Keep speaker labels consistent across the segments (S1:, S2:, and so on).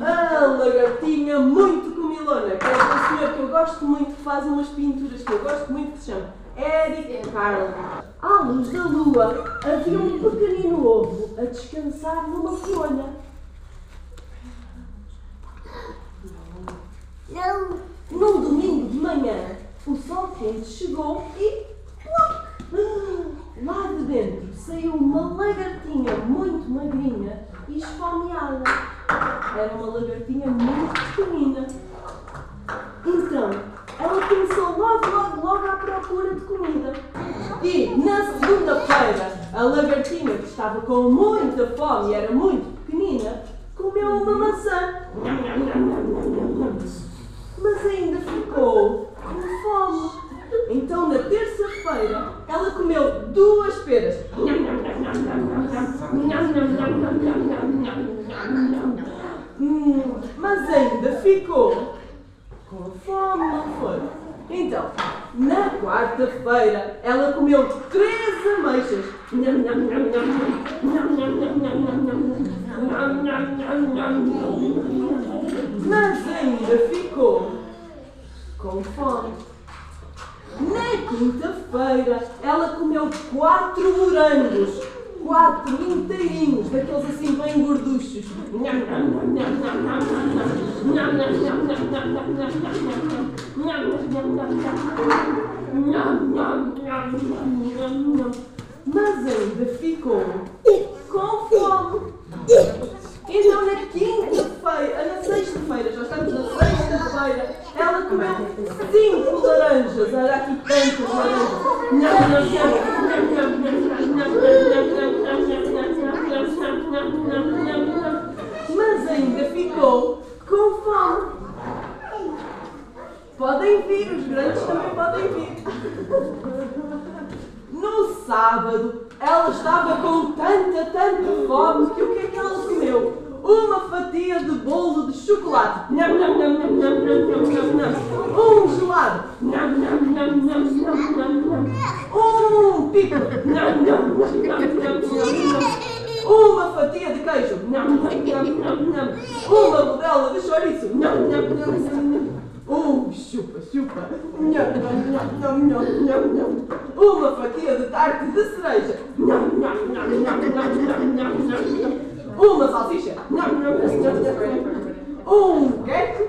S1: A lagartinha muito comilona, que é um senhor que eu gosto muito, que faz umas pinturas que eu gosto muito, que se chama Eric Carle. À luz da lua, havia um pequenino ovo a descansar numa folha.
S2: Não.
S1: Num domingo de manhã, o sol quente chegou e. ploc! Lá de dentro saiu uma lagartinha muito magrinha e esfomeada. Era uma lagartinha muito pequenina. Então, ela começou logo, logo, logo à procura de comida. E, na segunda-feira, a lagartinha, que estava com muita fome e era muito pequenina, comeu uma maçã. Mas ainda ficou com fome. Então, na terça-feira, ela comeu duas peras. Hum, mas ainda ficou com fome, não foi? Então, na quarta-feira, ela comeu três ameixas. Mas ainda ficou com fome. Na quinta-feira, ela comeu quatro morangos. Quatro inteirinhos, daqueles assim bem gorduchos. Mas ainda ficou com fome. Então na quinta-feira, na sexta-feira, já estamos na sexta-feira, ela comeu cinco laranjas. Olha aqui tantas laranjas. Mas ainda ficou com fome. Podem vir, os grandes também podem vir. No sábado, ela estava com tanta, tanta fome que o que é que ela comeu? Uma fatia de bolo de chocolate. Nham, nham, nham, nham, nham, nham, nham, nham. Um gelado. Nham, nham, nham, nham, nham, nham, nham. Um pico. Nham, nham, nham, nham, nham, nham. Uma fatia de queijo. Nham, nham, nham, nham, nham. Uma rodela de chouriço. Nham, nham, nham, nham, nham. Um chupa, chupa. Nham, nham, nham, nham, nham, nham. Uma fatia de tarte de cereja. Nham, nham, nham, nham, nham, nham, nham, nham. Uma salsicha. Um queque.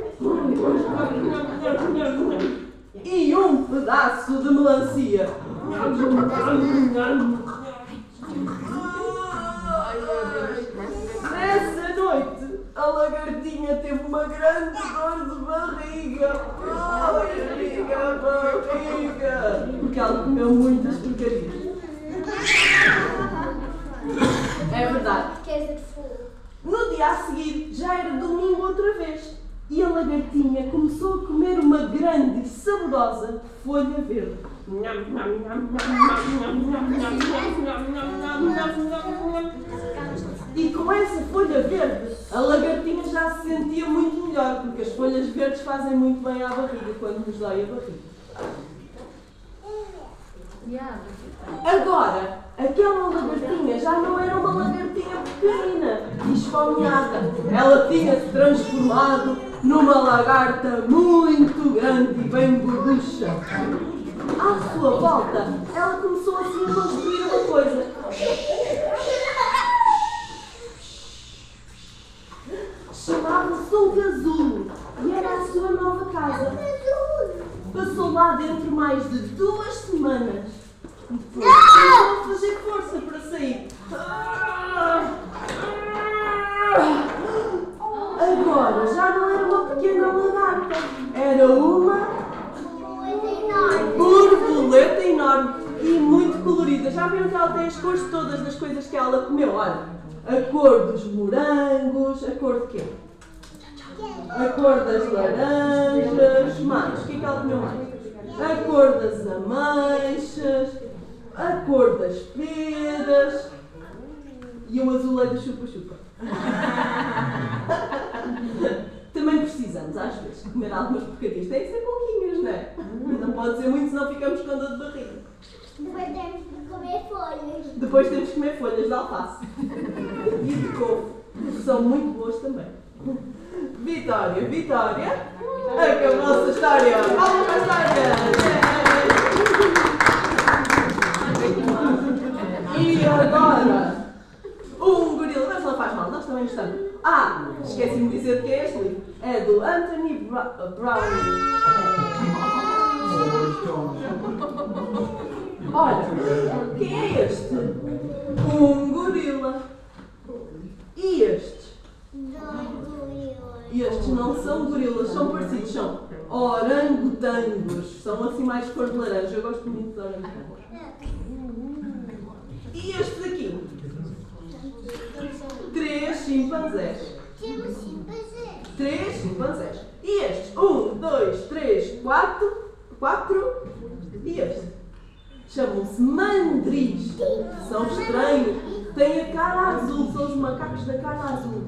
S1: E um pedaço de melancia. Nessa noite, a lagartinha teve uma grande dor de barriga. Barriga, barriga. Porque ela comeu muitas porcarias. É verdade.
S2: Queres de fogo?
S1: No dia a seguir, já era domingo outra vez. E a lagartinha começou a comer uma grande e saborosa folha verde. E com essa folha verde, a lagartinha já se sentia muito melhor, porque as folhas verdes fazem muito bem à barriga quando nos dói a barriga. Agora, aquela lagartinha já não era uma lagartinha pequenina e esfomeada. Ela tinha se transformado numa lagarta muito grande e bem gorducha. À sua volta, ela começou assim a construir uma coisa. Chamava-se o Gazul e era a sua nova casa. Passou lá dentro mais de duas semanas. A fazer força para sair. Agora já não era uma pequena lagarta, era uma borboleta enorme e muito colorida. Já viram que ela tem as cores todas das coisas que ela comeu? Olha, a cor dos morangos, a cor de quê? A cor das laranjas, mais. O que é que ela comeu mais? A cor das ameixas, a cor das peras e o azulejo chupa-chupa. Também precisamos, às vezes, de comer algumas porcarias. Tem que ser pouquinhas, não é? Não pode ser muito, senão ficamos com dor de barriga.
S2: Depois temos de comer folhas.
S1: Depois temos que comer folhas de alface e de couve, que são muito boas também. Vitória, Vitória. Acabou-se a história. Vamos para a história. E agora? Um gorila. Mas não faz mal, nós também gostamos. Ah, esqueci-me de dizer que é este livro. É do Anthony Bra Brown. Olha, quem é este? Um gorila. E estes? Estes não são gorilas, são parecidos, são orangotangos. São assim mais cor de laranja. Eu gosto muito de orangotangos. E estes aqui? Três chimpanzés. Três chimpanzés. E estes? Um, dois, três, quatro. Quatro. E este? Chamam-se mandris. São estranhos. Têm a cara azul. São os macacos da cara azul.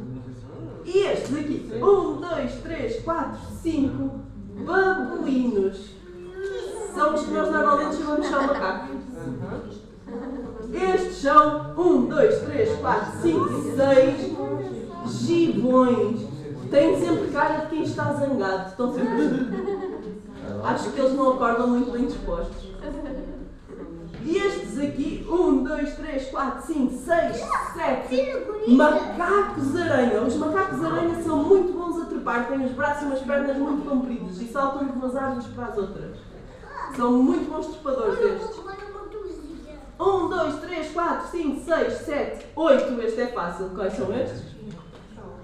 S1: E estes aqui? Um, dois, três, quatro, cinco. Babuínos. São os que nós normalmente chamamos só macacos. Estes são um, dois, três, quatro, cinco, seis gibões. Têm sempre cara de quem está zangado. Estão sempre. Acho que eles não acordam muito bem dispostos. E estes aqui, um, dois, três, quatro, cinco, seis, sete macacos aranha. Os macacos aranha são muito bons a trepar, têm os braços e umas pernas muito compridos e saltam de umas árvores para as outras. São muito bons trepadores estes. Um, dois, três, quatro, cinco, seis, sete, oito. Este é fácil. Quais são estes?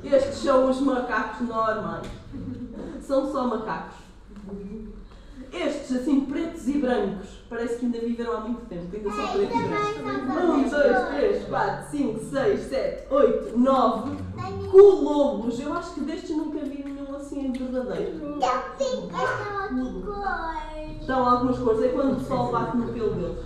S1: Estes são os macacos normais. São só macacos. Estes, assim, pretos e brancos, parece que ainda viveram há muito tempo, ainda são pretos e brancos. Um, dois, três, quatro, cinco, seis, sete, oito, nove. Colobos. Eu acho que destes nunca vi nenhum assim verdadeiro. Estão algumas cores, é quando o sol bate no pelo deles.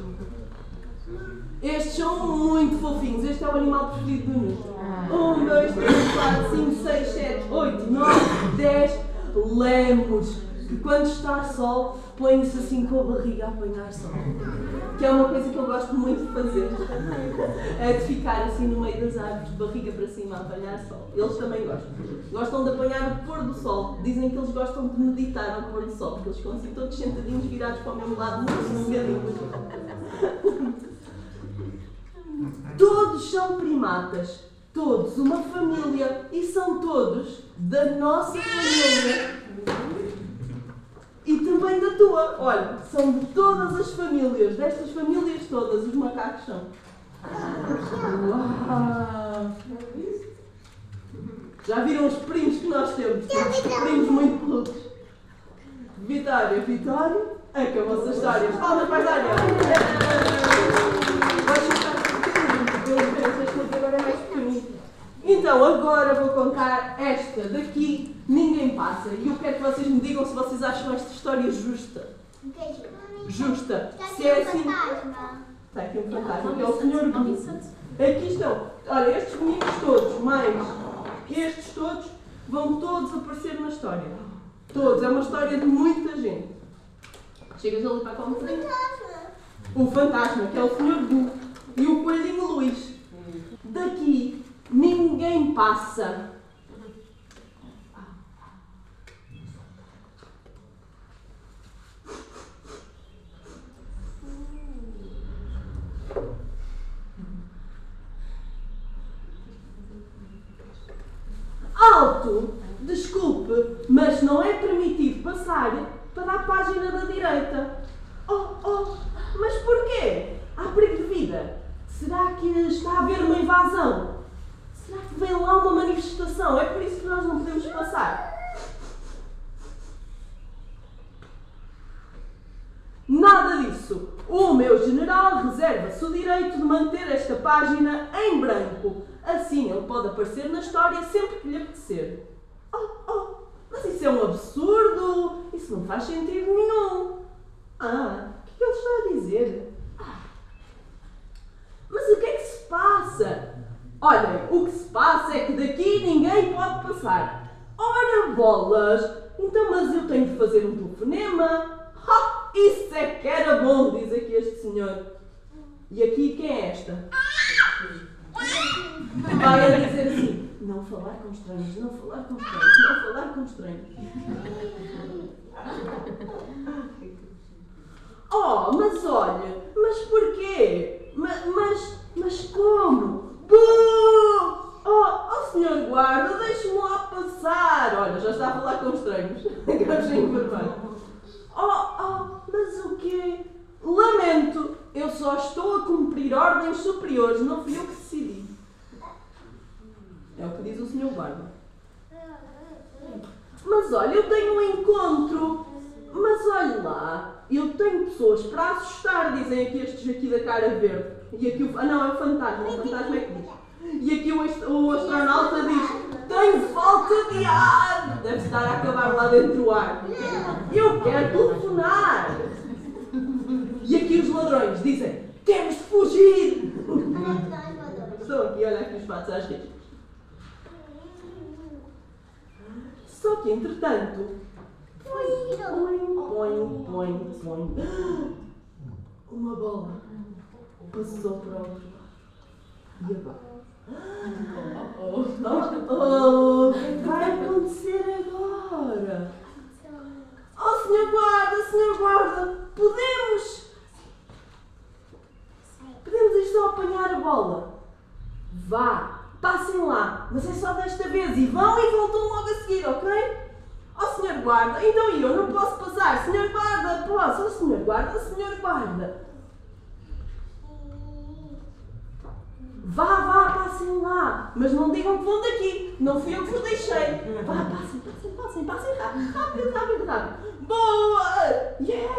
S1: Estes são muito fofinhos. Este é o animal preferido do Nuno. Um, dois, três, quatro, cinco, seis, sete, oito, nove, dez lemos. Que quando está sol, põem-se assim com a barriga a apanhar sol. Que é uma coisa que eu gosto muito de fazer. É de ficar assim no meio das árvores, barriga para cima a apanhar sol. Eles também gostam. Gostam de apanhar o pôr do sol. Dizem que eles gostam de meditar ao pôr do sol, porque eles ficam assim todos sentadinhos virados para o mesmo lado, muito sossegadinhos. Todos são primatas, todos uma família e são todos da nossa família e também da tua. Olha, são de todas as famílias, destas famílias todas, os macacos são. Uau! Já viram os primos que nós temos? Temos primos muito peludos. Vitória, Vitória, acabou-se a história. Palmas para a agora é mais pequenino. Então, agora vou contar esta daqui, ninguém passa. E eu quero que vocês me digam se vocês acham esta história justa. Justa. Se é assim. Está aqui um fantasma, que é o Senhor Aqui estão. Olha, estes meninos todos, mais estes todos, vão todos aparecer na história. Todos. É uma história de muita gente. Chegas ali para um bocadinho. O fantasma, que é o Senhor Bu. E o coelhinho Luís. Daqui ninguém passa. Alto! Desculpe, mas não é permitido passar para a página da direita. Oh, oh, mas porquê? Há perigo de vida. Será que está a haver uma invasão? Vem lá uma manifestação? É por isso que nós não podemos passar. Nada disso. O meu general reserva-se o direito de manter esta página em branco. Assim ele pode aparecer na história sempre que lhe apetecer. Oh, oh, mas isso é um absurdo. Isso não faz sentido nenhum. Ah, o que ele está a dizer? Ah. Mas o que é que se passa? Olhem, o que se passa é que daqui ninguém pode passar. Ora bolas! Então, mas eu tenho de fazer um telefonema. Ha! Isso é que era bom, diz aqui este senhor. E aqui quem é esta? Vai a dizer assim: não falar com estranhos, não falar com estranhos, não falar com estranhos. Oh, mas olha, mas porquê? Ma- Mas, mas como? Oh, oh senhor guarda, deixe-me lá passar. Olha, já está a falar com estranhos. Gajinho vermelho. Oh, oh, mas o quê? Lamento, eu só estou a cumprir ordens superiores, não fui eu que decidi. É o que diz o senhor guarda. Mas olha, eu tenho um encontro. Mas olha lá, eu tenho pessoas para assustar, dizem aqui estes aqui da cara verde. E aqui o. Ah não, é o fantasma, o fantasma é que diz. E aqui o, o astronauta diz: Tenho falta de ar! Deve estar a acabar lá dentro o ar. Eu quero telefonar! E aqui os ladrões dizem: Temos de fugir! Estou aqui, olha aqui os fatos às riscas. Só que entretanto, põe, põe, põe, põe. Uma bola passou para o outro lado. E agora? Oh, oh, o que é vai acontecer agora? Oh, senhor guarda, senhor guarda, podemos. Podemos ir só apanhar a bola. Vá, passem lá, mas é só desta vez e vão e voltam logo a seguir, ok? Oh, senhor guarda, então eu não posso passar. Senhor guarda, posso. Oh, senhor guarda, senhor guarda. Vá, vá, passem lá. Mas não digam que vão daqui. Não fui eu que vos deixei. Vá, passem, passem, passem, passem rápido, rápido, rápido, rápido. Boa! Yeah!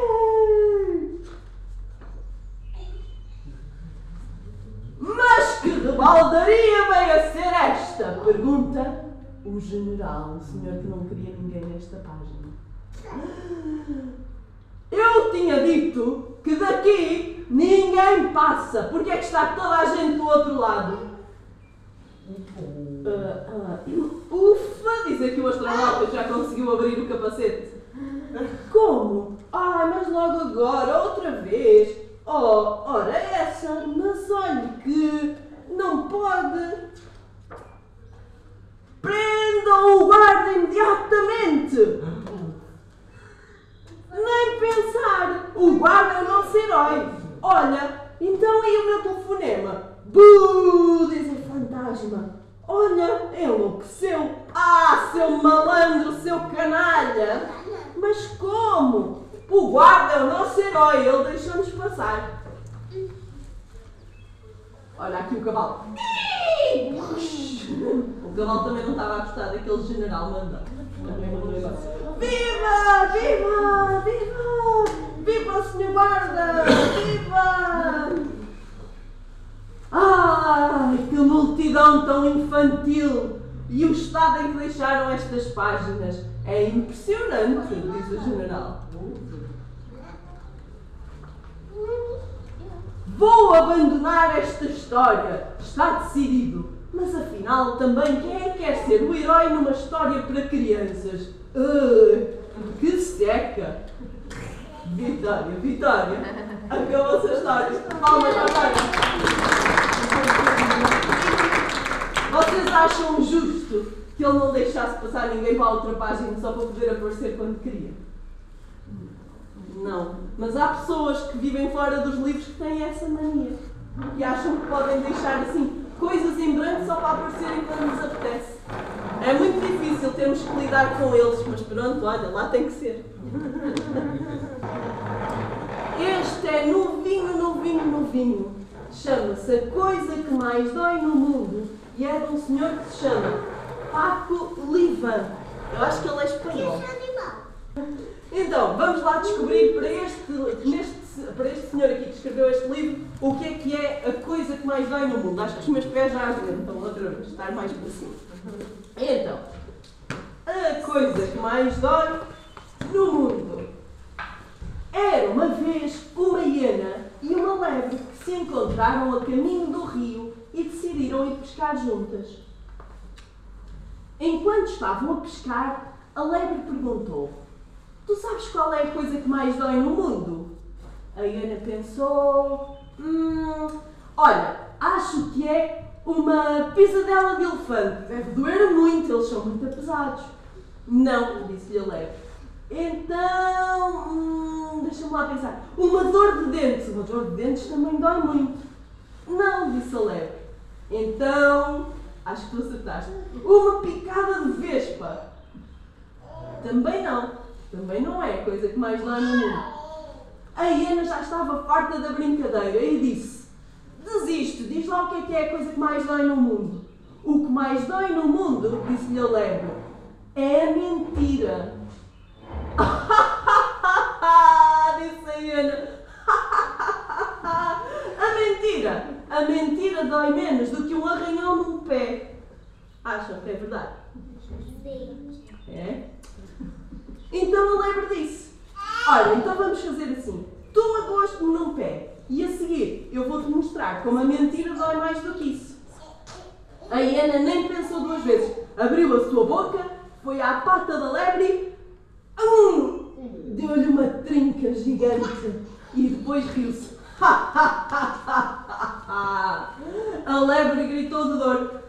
S1: Mas que rebaldaria veio a ser esta? Pergunta o general, o senhor que não queria ninguém nesta página. Eu tinha dito que daqui ninguém passa. Porque é que está toda a gente do outro lado? Ah, ah, ufa, diz aqui o astronauta já conseguiu abrir o capacete. Como? Ai, mas logo agora, outra vez. Oh, ora essa, mas olhe que não pode. Prendam o guarda imediatamente! Nem pensar! O guarda é o nosso herói! Olha, então aí o meu telefonema. Buh! Diz o fantasma. Olha, enlouqueceu! Ah, seu malandro, seu canalha! Mas como? O guarda é o nosso herói, ele deixou-nos passar. Olha aqui o cavalo. O cavalo também não estava a gostar daquele general mandado. Viva! Viva! Viva! Viva o senhor guarda! Viva! Ai, que multidão tão infantil! E o estado em que deixaram estas páginas é impressionante, diz o general. Vou abandonar esta história, está decidido. Mas afinal, também quem é que quer ser o herói numa história para crianças? Ugh, que seca! Vitória, Vitória! Acabou-se a história. Palmas para a. Vocês acham justo que ele não deixasse passar ninguém para a outra página só para poder aparecer quando queria? Não. Mas há pessoas que vivem fora dos livros que têm essa mania. E acham que podem deixar assim coisas em branco só para aparecerem quando nos apetece. É muito difícil termos que lidar com eles, mas pronto, olha, lá tem que ser. Este é novinho, novinho, novinho. Chama-se A Coisa que Mais Dói no Mundo e é de um senhor que se chama Paco Livan. Eu acho que ele é espanhol. Então, vamos lá descobrir para este, neste, para este senhor aqui que escreveu este livro o que é que é a coisa que mais dói no mundo. Acho que os meus pés já aguentam outra vez, estar mais para cima. Então, a coisa que mais dói no mundo. Era uma vez uma hiena e uma lebre que se encontraram a caminho do rio e decidiram ir pescar juntas. Enquanto estavam a pescar, a lebre perguntou: Tu sabes qual é a coisa que mais dói no mundo? A hiena pensou: Hum, olha, acho que é uma pisadela de elefante. Deve doer muito, eles são muito pesados. Não, disse-lhe a lebre. Então, hum, deixa-me lá pensar. Uma dor de dentes. Uma dor de dentes também dói muito. Não, disse a lebre. Então, acho que tu acertaste. Uma picada de vespa. Também não. Também não é a coisa que mais dói no mundo. A hiena já estava farta da brincadeira e disse: Desiste, diz lá o que é que é a coisa que mais dói no mundo. O que mais dói no mundo, disse-lhe a lebre, é a mentira. disse a hiena. a mentira! A mentira dói menos do que um arranhão num pé. Acham que é verdade?
S2: Sim.
S1: É? Então a lebre disse: Olha, então vamos fazer assim. Tu magoaste-me num pé e a seguir eu vou-te mostrar como a mentira dói mais do que isso. A hiena nem pensou duas vezes. Abriu a sua boca, foi à pata da lebre hum, deu-lhe uma trinca gigante e depois riu-se. a lebre gritou de dor.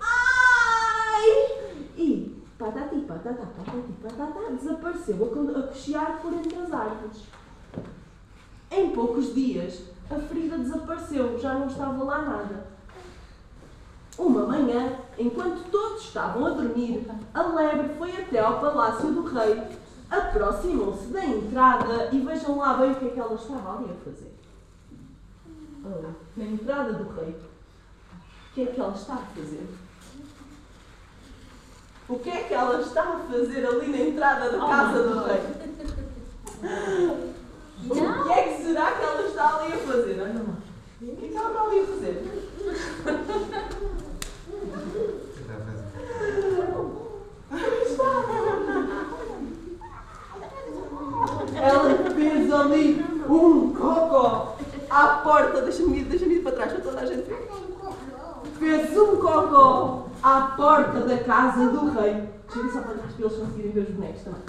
S1: Patati, patata, patati, patata, desapareceu a a cochear por entre as árvores. Em poucos dias, a ferida desapareceu, já não estava lá nada. Uma manhã, enquanto todos estavam a dormir, a lebre foi até ao palácio do rei. Aproximou-se da entrada e vejam lá bem o que é que ela estava ali a fazer. Oh, na entrada do rei. O que é que ela está a fazer? O que é que ela está a fazer ali na entrada da casa do rei? O que é que será que ela está ali a fazer? Olha lá. O que é que ela está ali a fazer? Ela fez ali um cocó à porta. Deixa-me ir, deixa ir para trás para toda a gente ver. Fez um cocó à porta da casa do rei. Eles conseguirem ver os bonecos também.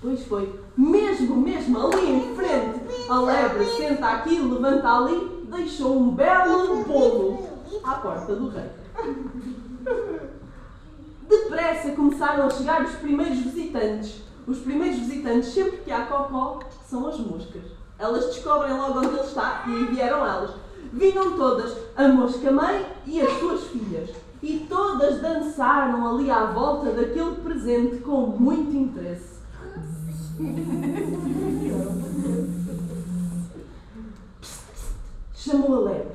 S1: Pois foi. Mesmo, mesmo ali em frente, a lebre senta aqui, levanta ali, deixou um belo bolo à porta do rei. Depressa começaram a chegar os primeiros visitantes. Os primeiros visitantes, sempre que há cocó, são as moscas. Elas descobrem logo onde ele está e vieram elas. Vinham todas, a mosca-mãe e as suas filhas. E todas dançaram ali à volta daquele presente com muito interesse. Chamou a lebre.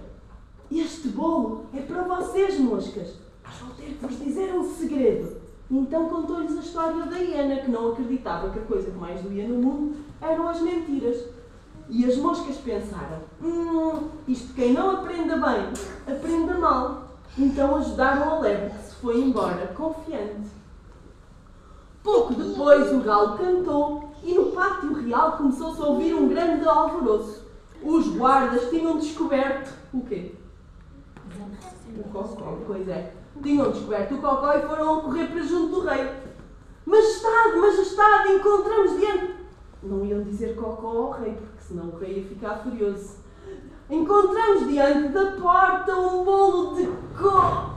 S1: Este bolo é para vocês, moscas. Mas vou ter que vos dizer um segredo. Então contou-lhes a história da hiena, que não acreditava que a coisa que mais doía no mundo eram as mentiras. E as moscas pensaram: hum, isto quem não aprenda bem, aprenda mal. Então ajudaram a lebre, que se foi embora, confiante. Pouco depois o galo cantou e no pátio real começou-se a ouvir um grande alvoroço. Os guardas tinham descoberto o quê? O cocó, pois é. Tinham descoberto o cocó e foram correr para junto do rei. Majestade, majestade, encontramos diante. Não iam dizer cocó ao rei, porque senão o rei ia ficar furioso. Encontramos diante da porta um bolo de co.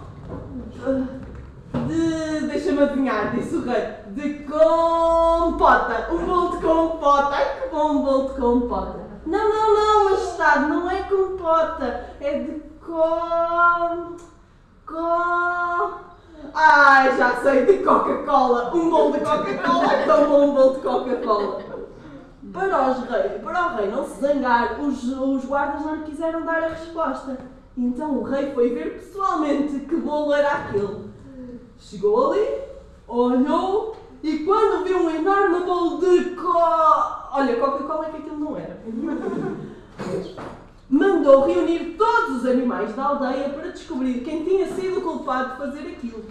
S1: De. Deixa-me adivinhar, disse o rei. De compota. Um bolo de compota. Ai que bom um bolo de compota. Não, não, não, majestade, não é compota. É de com. Com. Ai, já sei, de Coca-Cola. Um bolo de Coca-Cola. É tão bom um bolo de Coca-Cola. Para, os rei, para o rei não se zangar, os, os guardas não lhe quiseram dar a resposta. Então o rei foi ver pessoalmente que bolo era aquele. Chegou ali, olhou e quando viu um enorme bolo de co... Olha, Coca-Cola é que aquilo não era. Mandou reunir todos os animais da aldeia para descobrir quem tinha sido o culpado de fazer aquilo.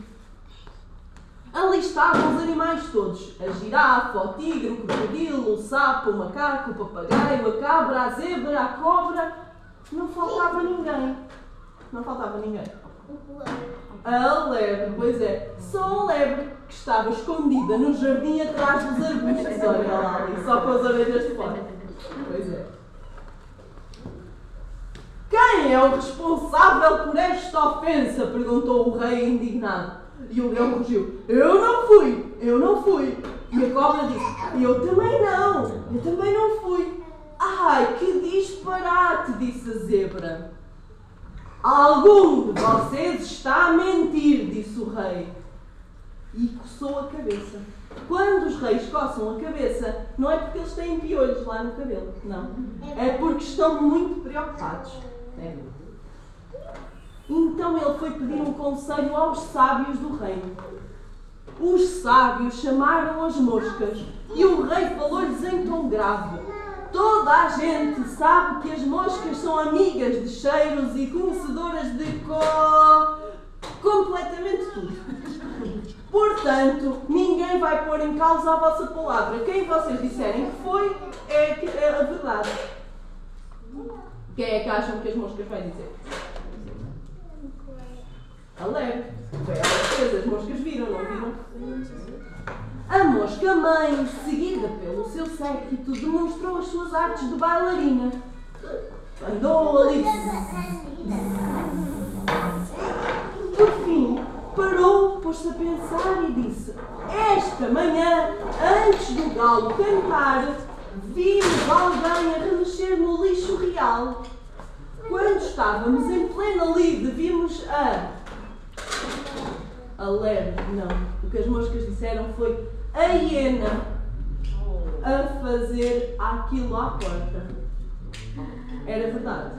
S1: Ali estavam os animais todos: a girafa, o tigre, o crocodilo, o sapo, o macaco, o papagaio, a cabra, a zebra, a cobra. Não faltava ninguém. Não faltava ninguém. A lebre, pois é, só a lebre que estava escondida no jardim atrás dos arbustos. Olha lá ali, só com as orelhas de fora. Pois é. Quem é o responsável por esta ofensa? perguntou o rei indignado. E o leão rugiu: Eu não fui, eu não fui. E a cobra disse: Eu também não, eu também não fui. Ai, que disparate, disse a zebra. Algum de vocês está a mentir, disse o rei. E coçou a cabeça. Quando os reis coçam a cabeça, não é porque eles têm piolhos lá no cabelo, não. É porque estão muito preocupados. É. Então ele foi pedir um conselho aos sábios do reino. Os sábios chamaram as moscas e o rei falou-lhes em tom grave. Toda a gente sabe que as moscas são amigas de cheiros e conhecedoras de co... completamente tudo. Portanto, ninguém vai pôr em causa a vossa palavra. Quem vocês disserem que foi é, é a verdade. Quem é que acham que as moscas vai dizer? A lebre. Foi ela que fez, as moscas viram, não viram? A mosca mãe, seguida pelo seu séquito, demonstrou as suas artes de bailarina. Andou ali. Por fim, parou, pôs-se a pensar e disse: Esta manhã, antes do galo cantar, vimos alguém a remexer no lixo real. Quando estávamos em plena lide, vimos a. A não. O que as moscas disseram foi a hiena a fazer aquilo à porta. Era verdade?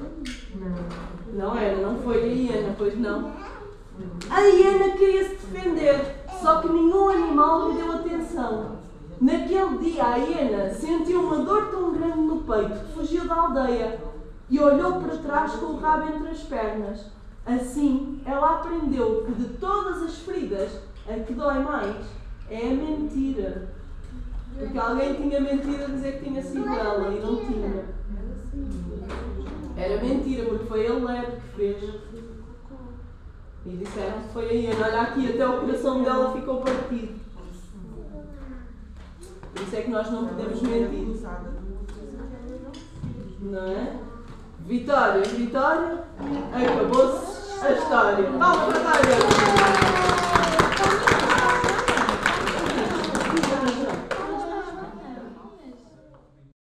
S1: Não era, não foi a hiena, pois não. A hiena queria se defender, só que nenhum animal lhe deu atenção. Naquele dia, a hiena sentiu uma dor tão grande no peito que fugiu da aldeia e olhou para trás com o rabo entre as pernas. Assim, ela aprendeu que de todas as feridas, a que dói mais é a mentira. Porque alguém tinha mentido a dizer que tinha sido ela e não tinha. Era mentira, porque foi a lebre que fez. E disseram que foi a hiena. Olha aqui, até o coração dela ficou partido. Por isso é que nós não podemos mentir. Não é? Vitória, vitória, acabou-se a história. Palmas para a